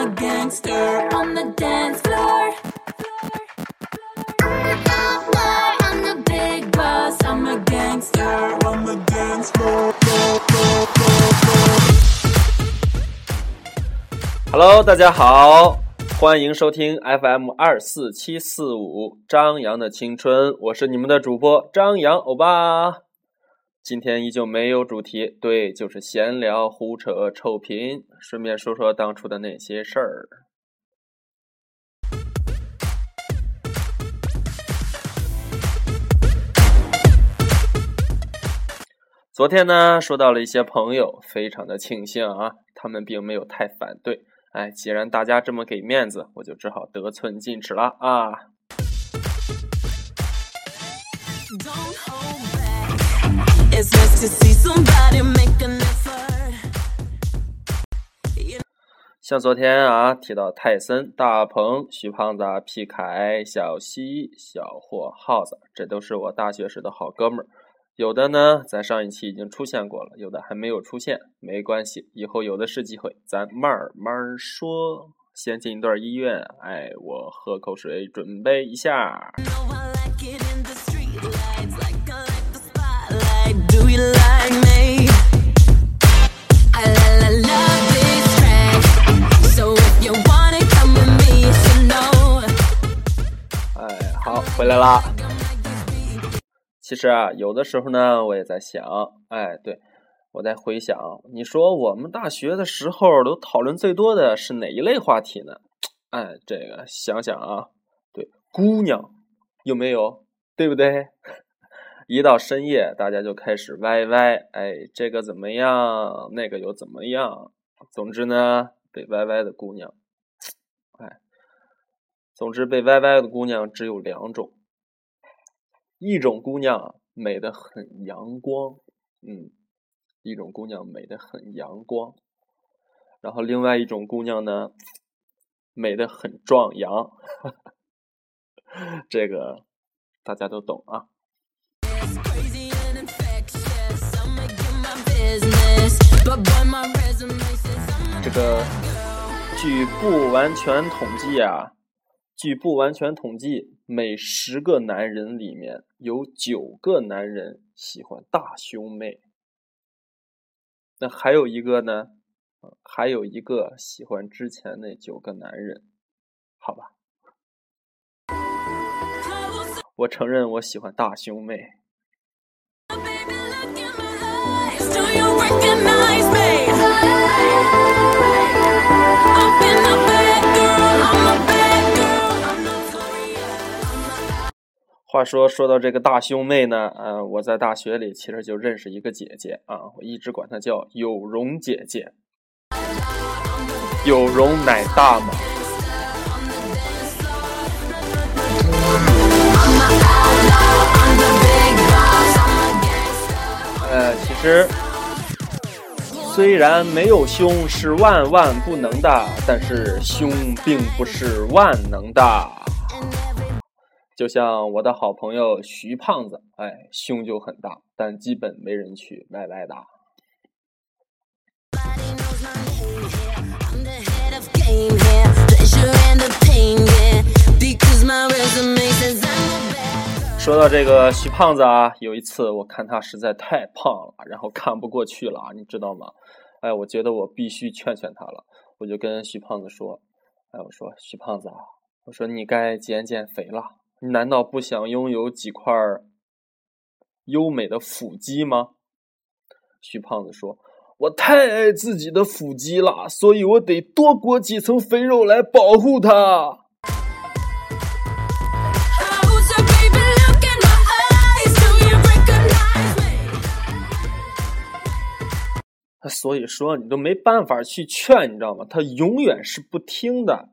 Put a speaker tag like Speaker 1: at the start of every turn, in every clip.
Speaker 1: a gangster on the dance floor. I'm the governor, I'm the big boss. I'm a gangster on the dance floor.
Speaker 2: Hello，大家好，欢迎收听 FM 二四七四五张扬的青春，我是你们的主播张扬欧巴。今天依旧没有主题，对，就是闲聊、胡扯、臭贫，顺便说说当初的那些事儿。昨天呢，说到了一些朋友，非常的庆幸啊，他们并没有太反对。哎，既然大家这么给面子，我就只好得寸进尺了啊。
Speaker 1: Don't hold
Speaker 2: 像昨天啊提到泰森、大鹏、徐胖子、皮凯、小西、小霍、耗子，这都是我大学时的好哥们儿。有的呢，在上一期已经出现过了，有的还没有出现，没关系，以后有的是机会，咱慢慢说。先进一段医院，哎，我喝口水，准备一下。回来啦。其实啊，有的时候呢，我也在想，哎，对，我在回想，你说我们大学的时候都讨论最多的是哪一类话题呢？哎，这个想想啊，对，姑娘有没有？对不对？一到深夜，大家就开始歪歪，哎，这个怎么样？那个又怎么样？总之呢，被歪歪的姑娘，哎，总之被歪歪的姑娘只有两种。一种姑娘美得很阳光，嗯，一种姑娘美得很阳光，然后另外一种姑娘呢，美得很壮阳，这个大家都懂啊。这个据不完全统计啊，据不完全统计，每十个男人里面有九个男人喜欢大胸妹。那还有一个呢，还有一个喜欢之前那九个男人，好吧，我承认我喜欢大胸妹。话说，说到这个大胸妹呢，呃，我在大学里其实就认识一个姐姐啊，我一直管她叫有容姐姐。有容乃大嘛，呃，其实虽然没有胸是万万不能的，但是胸并不是万能的。就像我的好朋友徐胖子哎胸就很大但基本没人去
Speaker 1: 卖外搭。
Speaker 2: 说到这个徐胖子啊有一次我看他实在太胖了然后看不过去了你知道吗？哎我觉得我必须劝劝他了我就跟徐胖子说哎我说徐胖子啊我说你该减减肥了。你难道不想拥有几块优美的腹肌吗？”徐胖子说：“我太爱自己的腹肌了，所以我得多裹几层肥肉来保护它。”所以说你都没办法去劝，你知道吗？他永远是不听的。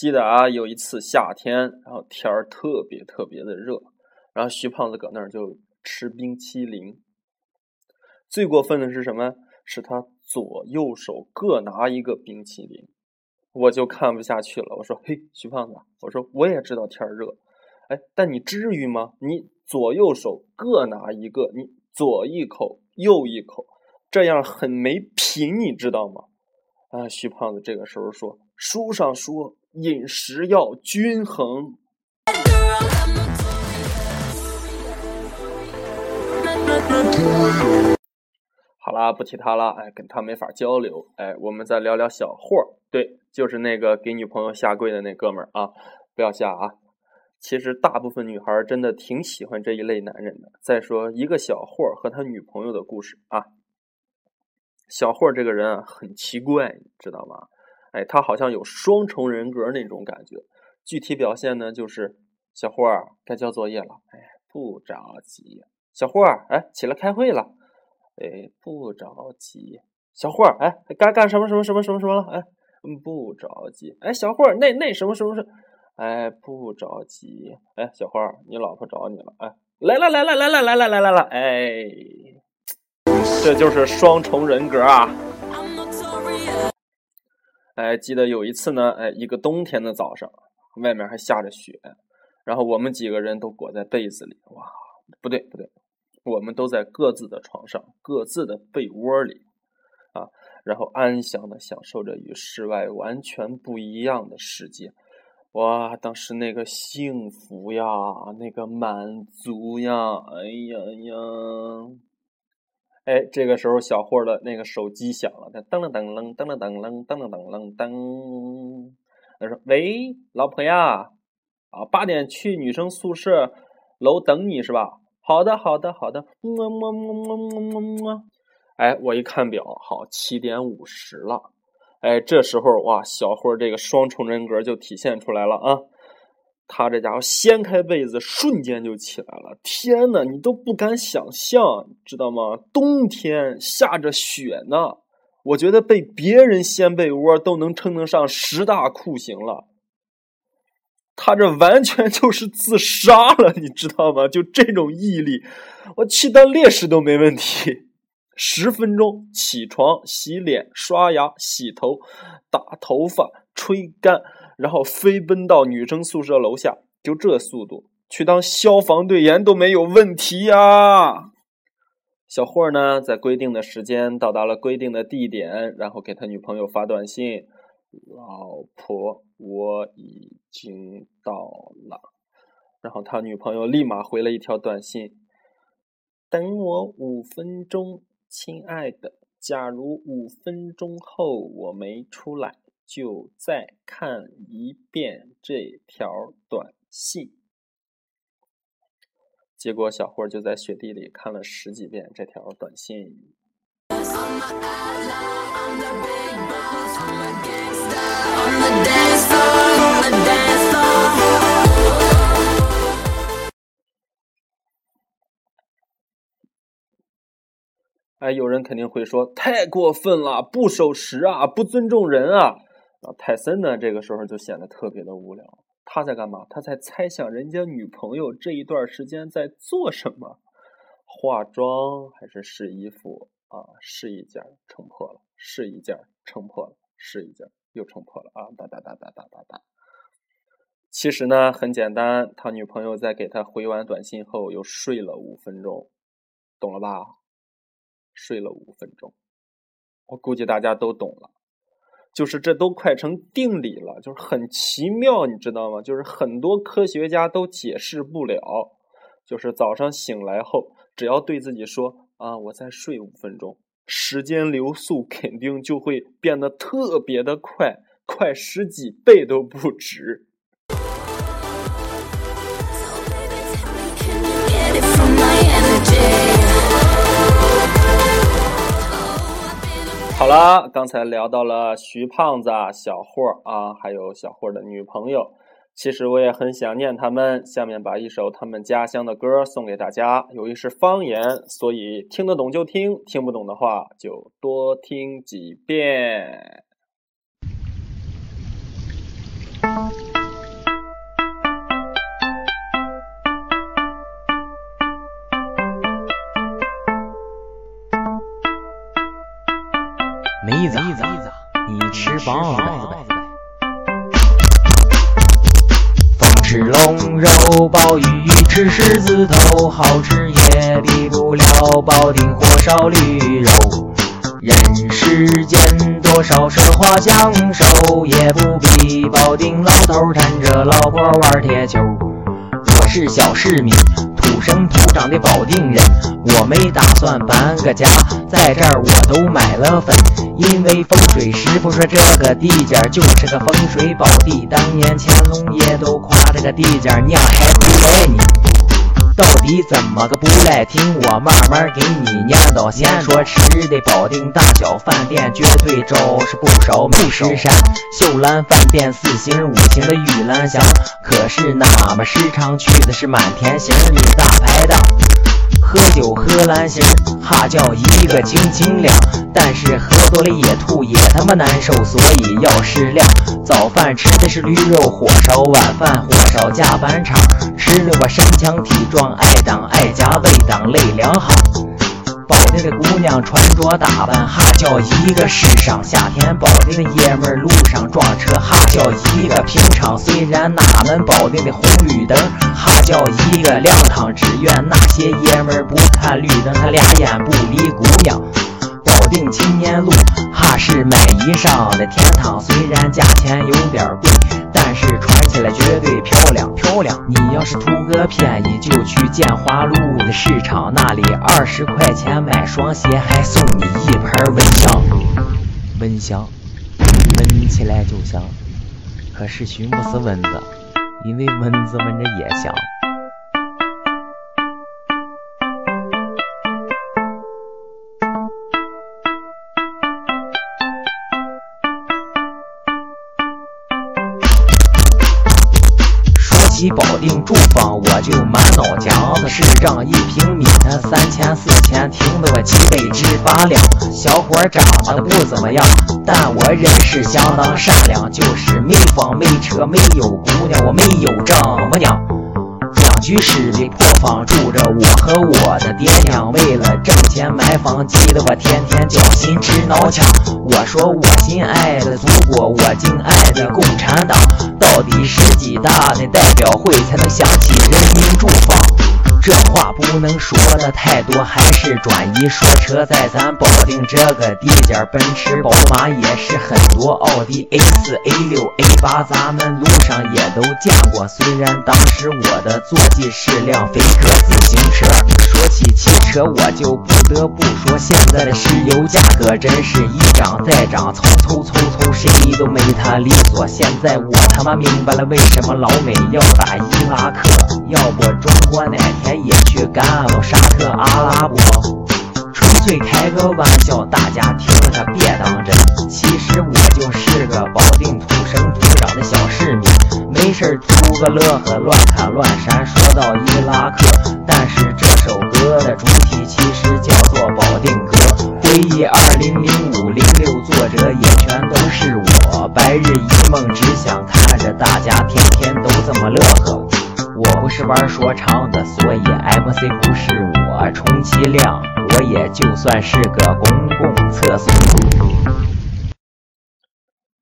Speaker 2: 记得啊，有一次夏天，然后天儿特别特别的热，然后徐胖子搁那儿就吃冰淇淋。最过分的是什么？是他左右手各拿一个冰淇淋，我就看不下去了。我说：“嘿，徐胖子，我说我也知道天儿热，哎，但你至于吗？你左右手各拿一个，你左一口右一口，这样很没品，你知道吗？啊，徐胖子这个时候说，书上说饮食要均衡。好啦，不提他了，哎，跟他没法交流。哎，我们再聊聊小霍，对，就是那个给女朋友下跪的那哥们儿啊，不要下啊。其实大部分女孩真的挺喜欢这一类男人的。再说一个小霍和他女朋友的故事啊，小霍这个人啊很奇怪，你知道吗？哎，他好像有双重人格那种感觉。具体表现呢，就是小霍该交作业了，哎，不着急。小霍哎，起来开会了。哎，不着急，小霍儿，哎，该干什么什么什么什么什么了？哎，不着急。哎，小霍儿，那那什么什么什么？哎，不着急。哎，小霍儿，你老婆找你了。哎，来了来了来了来了来了来了。哎，这就是双重人格啊。哎，记得有一次呢，哎，一个冬天的早上，外面还下着雪，然后我们几个人都裹在被子里。哇，不对不对。我们都在各自的床上、各自的被窝里，啊，然后安详的享受着与室外完全不一样的世界。哇，当时那个幸福呀，那个满足呀，哎呀呀！哎，这个时候小霍的那个手机响了，他噔噔噔楞，噔噔噔楞，噔了噔楞噔。他说：“喂，老婆呀，啊，八点去女生宿舍楼等你是吧？”好的，好的，好的，么么么么么么么。哎，我一看表，好，七点五十了。哎，这时候哇，小霍这个双重人格就体现出来了啊！他这家伙掀开被子，瞬间就起来了。天呐，你都不敢想象，知道吗？冬天下着雪呢，我觉得被别人掀被窝都能称得上十大酷刑了。他这完全就是自杀了，你知道吗？就这种毅力，我去当烈士都没问题。十分钟起床、洗脸、刷牙、洗头、打头发、吹干，然后飞奔到女生宿舍楼下，就这速度，去当消防队员都没有问题呀。小霍呢，在规定的时间到达了规定的地点，然后给他女朋友发短信。老婆，我已经到了。然后他女朋友立马回了一条短信：“等我五分钟，亲爱的。假如五分钟后我没出来，就再看一遍这条短信。”结果小霍就在雪地里看了十几遍这条短信。哎，有人肯定会说太过分了，不守时啊，不尊重人啊！啊，泰森呢，这个时候就显得特别的无聊。他在干嘛？他在猜想人家女朋友这一段时间在做什么，化妆还是试衣服啊？试一件撑破了，试一件撑破了，试一件又撑破了啊！哒哒哒哒哒哒哒。其实呢，很简单，他女朋友在给他回完短信后又睡了五分钟，懂了吧？睡了五分钟，我估计大家都懂了，就是这都快成定理了，就是很奇妙，你知道吗？就是很多科学家都解释不了，就是早上醒来后，只要对自己说啊，我再睡五分钟，时间流速肯定就会变得特别的快，快十几倍都不止。好了，刚才聊到了徐胖子、小霍啊，还有小霍的女朋友。其实我也很想念他们。下面把一首他们家乡的歌送给大家。由于是方言，所以听得懂就听，听不懂的话就多听几遍。
Speaker 3: 吃饱了呗？风吃龙肉，鲍鱼吃狮子头，好吃也比不了保定火烧驴肉。人世间多少奢华享受，也不比保定老头儿缠着老婆玩铁球。我是小市民，土生土长的保定人，我没打算搬个家，在这儿我都买了坟，因为风水师傅说这个地界儿就是个风水宝地，当年乾隆爷都夸这个地界儿娘还不赖你。到底怎么个不赖？听我慢慢给你念叨。先说吃的，保定大小饭店绝对招是不少美食山。秀兰饭店四星五星的玉兰香，可是那么时常去的是满天星的大排档。喝酒喝蓝星，哈叫一个清清凉，但是喝多了也吐也他妈难受，所以要适量。早饭吃的是驴肉火烧，晚饭火烧加板肠，吃的我身强体壮，爱党爱家为党累两行。保定的姑娘穿着打扮，哈叫一个时尚。夏天保定的爷们儿路上撞车，哈叫一个平常。虽然哪门保定的红绿灯，哈叫一个亮堂。只愿那些爷们儿不看绿灯，他俩眼不离姑娘。保定青年路，哈是买衣裳的天堂。虽然价钱有点贵，但是穿起来绝对漂亮漂亮。你要是图个便宜，就去建华路的市场，那里二十块钱买双鞋，还送你一盆蚊香。蚊香，闻起来就香，可是熏不死蚊子，因为蚊子闻着也香。起保定住房，我就满脑浆子。市长一平米才三千四千，听得我脊背直发凉。小伙长得不怎么样，但我人是相当善良，就是没房没车没有姑娘，我没有丈母娘。两居室的破房住着我和我的爹娘，为了挣钱买房，急得我天天绞心直挠墙。我说我心爱的祖国，我敬爱的共产党，到底十几大的代表会才能想起人民住房？这话不能说的太多，还是转移说车，在咱保定这个地界，奔驰、宝马也是很多，奥迪 A 四、A 六、A 八，咱们路上也都见过。虽然当时我的。坐骑是辆飞鸽自行车，说起汽车，我就不得不说，现在的。石油价格真是一涨再涨，凑凑凑凑，谁都没他利索。现在我他妈明白了，为什么老美要打伊拉克，要不中国哪天也去干了沙特阿拉伯。纯粹开个玩笑，大家听着别当真。其实我就是个保定土生土长的小市民，没事儿图个乐呵，乱砍乱山。说到伊拉克，但是这首歌的主题其实叫做《保定歌》，回忆二零零五零六，作者也全都是我。白日一梦，只想看着大家天天都这么乐呵。我不是玩说唱的，所以 MC 不是我，充其量我也就算是个公共厕所。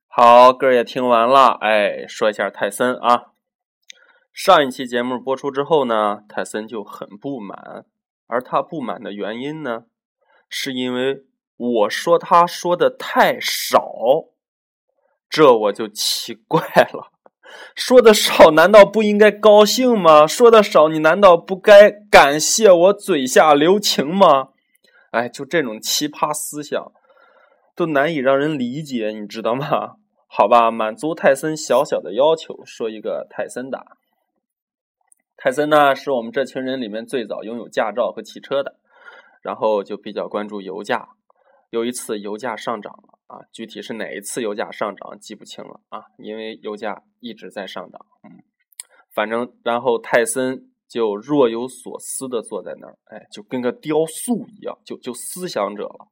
Speaker 2: 好，歌也听完了，哎，说一下泰森啊。上一期节目播出之后呢，泰森就很不满，而他不满的原因呢，是因为我说他说的太少，这我就奇怪了。说的少，难道不应该高兴吗？说的少，你难道不该感谢我嘴下留情吗？哎，就这种奇葩思想，都难以让人理解，你知道吗？好吧，满足泰森小小的要求，说一个泰森的。泰森呢，是我们这群人里面最早拥有驾照和汽车的，然后就比较关注油价。有一次油价上涨了啊，具体是哪一次油价上涨记不清了啊，因为油价一直在上涨。嗯，反正然后泰森就若有所思的坐在那儿，哎，就跟个雕塑一样，就就思想者了。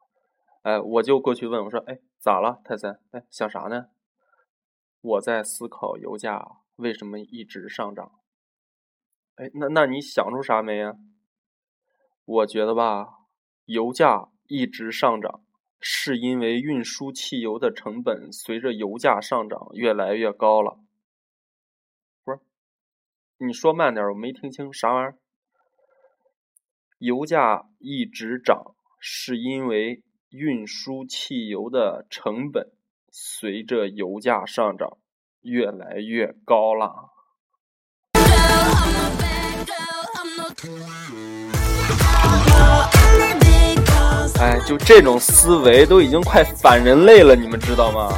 Speaker 2: 哎，我就过去问我说：“哎，咋了，泰森？哎，想啥呢？”我在思考油价为什么一直上涨。哎，那那你想出啥没呀？我觉得吧，油价一直上涨，是因为运输汽油的成本随着油价上涨越来越高了。不是，你说慢点，我没听清啥玩意儿。油价一直涨，是因为运输汽油的成本随着油价上涨越来越高了。哎，就这种思维都已经快反人类了，你们知道吗？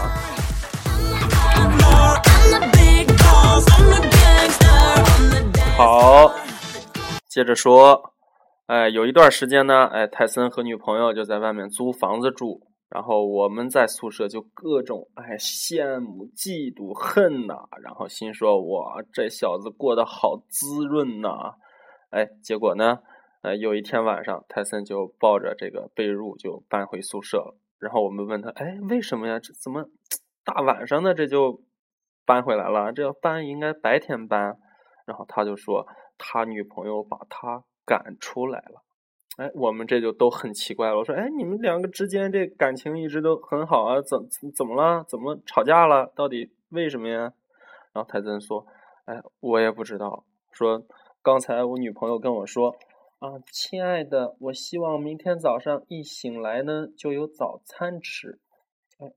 Speaker 2: 好，接着说，哎，有一段时间呢，哎，泰森和女朋友就在外面租房子住，然后我们在宿舍就各种哎羡慕、嫉妒、恨呐、然后心说哇，这小子过得好滋润呐、哎，结果呢，呃，有一天晚上，泰森就抱着这个被褥就搬回宿舍了，然后我们问他，哎，为什么呀？这怎么大晚上的这就搬回来了？这要搬应该白天搬。然后他就说他女朋友把他赶出来了，哎，我们这就都很奇怪了。我说，哎，你们两个之间这感情一直都很好啊，怎怎么了？怎么吵架了？到底为什么呀？然后泰森说，哎，我也不知道。说刚才我女朋友跟我说，啊，亲爱的，我希望明天早上一醒来呢就有早餐吃。哎，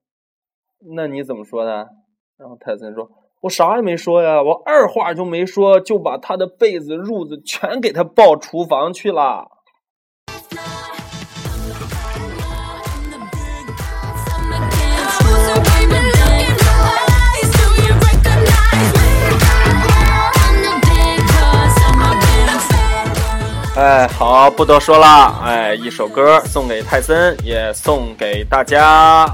Speaker 2: 那你怎么说的？然后泰森说。我啥也没说呀，我二话就没说，就把他的被子、褥子全给他抱厨房去了。哎，好，不多说了，哎，一首歌送给泰森，也送给大家。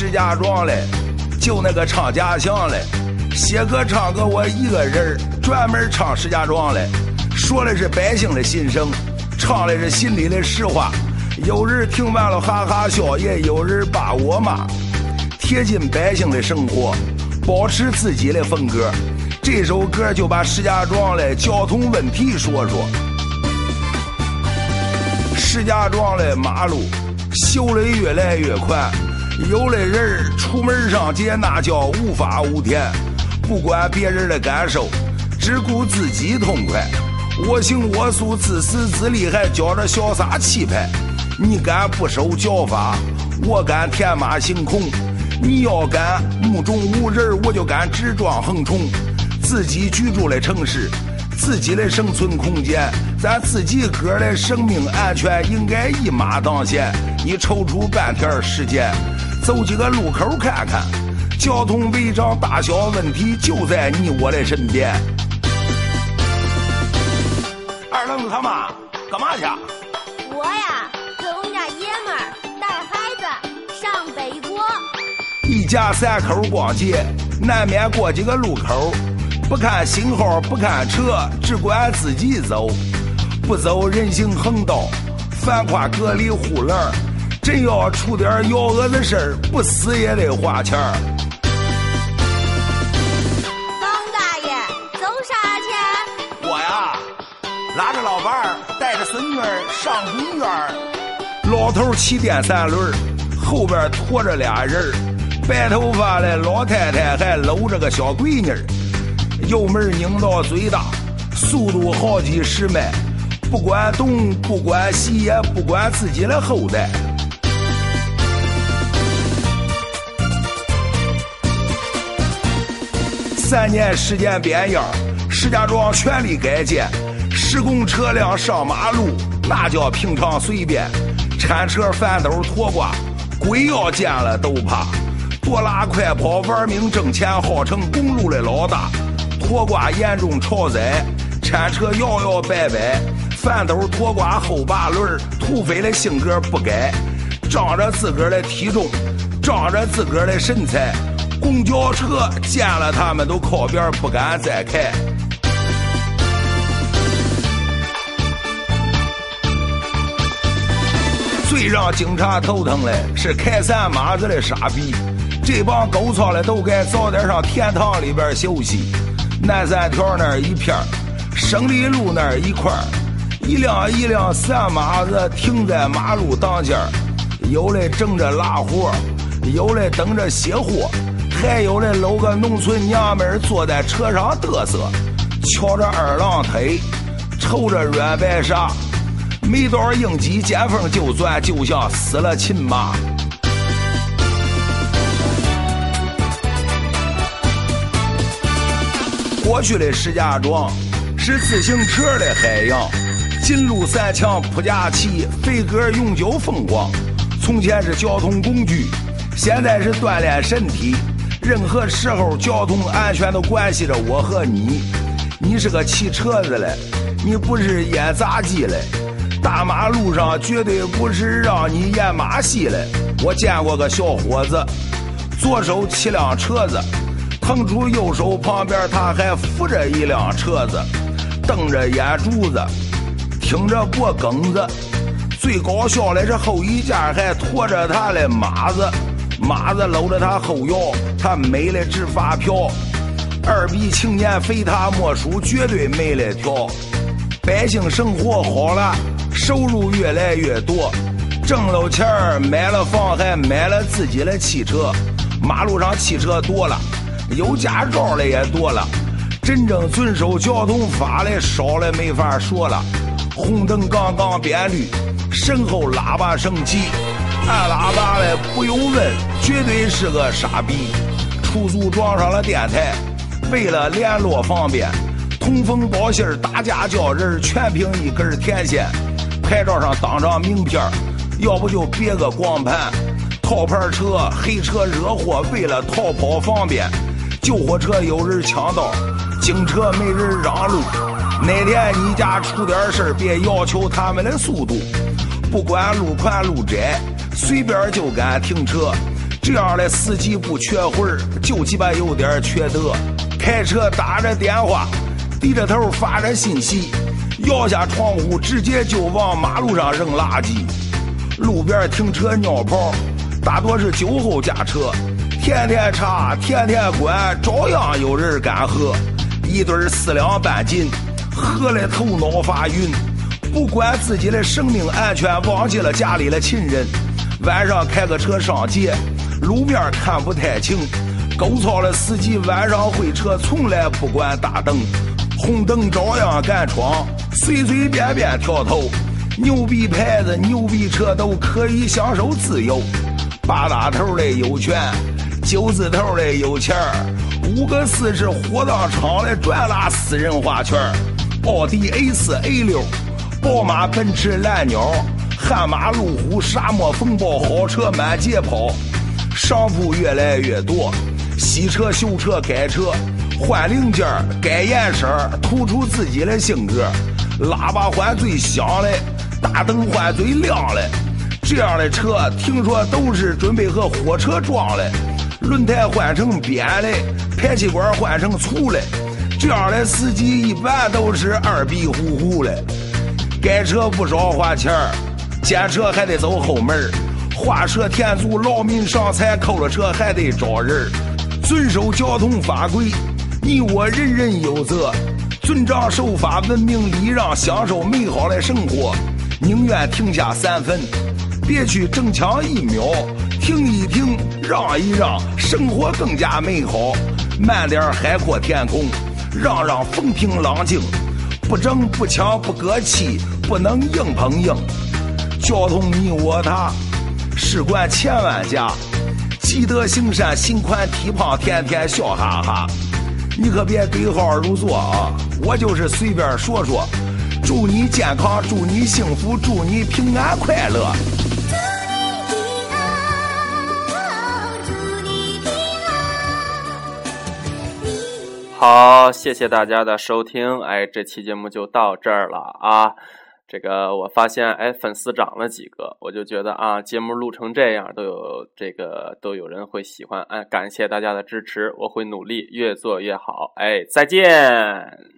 Speaker 4: 石家庄嘞，就那个唱家乡嘞，写歌唱歌我一个人专门唱石家庄嘞，说的是百姓的心声，唱的是心里的实话。有人听完了哈哈笑，也有人把我骂，贴近百姓的生活，保持自己的风格。这首歌就把石家庄的交通问题说说。石家庄的马路修的越来越宽，有的人出门上街那叫无法无天，不管别人的感受，只顾自己痛快。我行我素，自私自利，还觉着潇洒气派。你敢不守教法，我敢天马行空。你要敢目中无人，我就敢直撞横冲。自己居住的城市，自己的生存空间，咱自己个的生命安全应该一马当先。你抽出半天时间，走几个路口看看，交通违章大小问题就在你我的身边。二愣子他妈干嘛去？
Speaker 5: 我呀，跟我们家爷们儿带孩子上北国。
Speaker 4: 一家三口逛街，难免过几个路口，不看信号，不看车，只管自己走，不走人行横道，反跨隔离护栏儿真要出点幺蛾子事儿，不死也得花钱儿。
Speaker 5: 王大爷，走啥去？
Speaker 4: 我呀，拉着老伴儿，带着孙女儿上公园儿。老头儿骑电三轮儿，后边驮着俩人儿，白头发的老太太还搂着个小闺女儿，油门拧到最大，速度好几十迈，不管东不管西，也不管自己的后代。三年时间变样，石家庄全力改建，施工车辆上马路那叫平常随便，铲车、翻斗、拖挂，鬼要见了都怕。多拉快跑玩命挣钱，号称公路的老大。拖挂严重超载，铲车摇摇摆摆，翻斗拖挂后八轮，土匪的性格不改，仗着自个儿的体重，仗着自个儿的身材，公交车见了他们都靠边不敢再开。最让警察头疼的是开三马子的傻逼，这帮狗操的都该早点上天堂里边休息。南三条那一片，胜利路那一块，一辆一辆三马子停在马路当间，有的正着拉活，有的等着卸货，还有的搂个农村娘们儿坐在车上嘚瑟，翘着二郎腿，抽着软白沙。没多少应急，见风就钻，就像死了亲妈。过去的石家庄是自行车的海洋，金鹿三强普佳旗，飞鸽永久风光。从前是交通工具，现在是锻炼身体。任何时候，交通安全都关系着我和你。你是个骑车子的，你不是演杂技的。大马路上绝对不是让你演马戏的。我见过个小伙子，左手骑辆车子，腾出右手旁边他还扶着一辆车子，瞪着眼珠子，挺着脖梗子。最搞笑的是后一架还驮着他的马子，马子搂着他后腰，他美的直发飘。二逼青年非他莫属，绝对没得挑。百姓生活好了。收入越来越多，挣了钱儿买了房，还买了自己的汽车。马路上汽车多了，有驾照的也多了，真正遵守交通法的少了，没法说了。红灯刚刚变绿，身后喇叭声起，按喇叭的不用问，绝对是个傻逼。出租撞上了电台，为了联络方便，通风报信儿、打架叫人，全凭一根天线。牌照上当张名片要不就别个光盘。套牌车、黑车惹祸，为了逃跑方便，救火车有人抢道，警车没人让路。哪天你家出点事别要求他们的速度，不管路宽路窄，随便就敢停车。这样的司机不缺魂儿，就鸡巴有点缺德。开车打着电话，低着头发着信息。摇下窗户，直接就往马路上扔垃圾。路边停车尿泡，大多是酒后驾车。天天查，天天管，照样有人敢喝。一堆四两半斤，喝的头脑发晕。不管自己的生命安全，忘记了家里的亲人。晚上开个车上街，路面看不太清。狗操的司机晚上会车，从来不管大灯，红灯照样敢闯。随随便便跳头，牛逼牌子、牛逼车都可以享受自由。八大头的有权，九字头的有钱儿，五个四是火葬场的专拉私人花圈奥迪 A 四、A 六，宝马、奔驰、蓝鸟，悍马、路虎、沙漠风暴，好车满街跑。商铺越来越多，洗车、修车、改车，换零件改颜色突出自己的性格。喇叭换最响的，大灯换最亮的，这样的车听说都是准备和火车撞的。轮胎换成扁的，排气管换成粗的，这样的司机一般都是二逼呼呼的。改车不少花钱儿，检车还得走后门画蛇添足，劳民伤财，扣了车还得找人遵守交通法规，你我人人有责。遵章守法，文明礼让，享受美好的生活。宁愿停下三分，别去争抢一秒。停一停，让一让，生活更加美好。慢点海阔天空，让让风平浪静。不争不抢不割气，不能硬碰硬。交通你我他，事关千万家。积德行善，心宽体胖，天天笑哈哈。你可别对号入座啊！我就是随便说说。祝你健康，祝你幸福，祝你平安快乐。
Speaker 2: 好，谢谢大家的收听，哎，这期节目就到这儿了啊。这个我发现，哎，粉丝涨了几个，我就觉得啊，节目录成这样，都有这个都有人会喜欢，哎，感谢大家的支持，我会努力越做越好，哎，再见。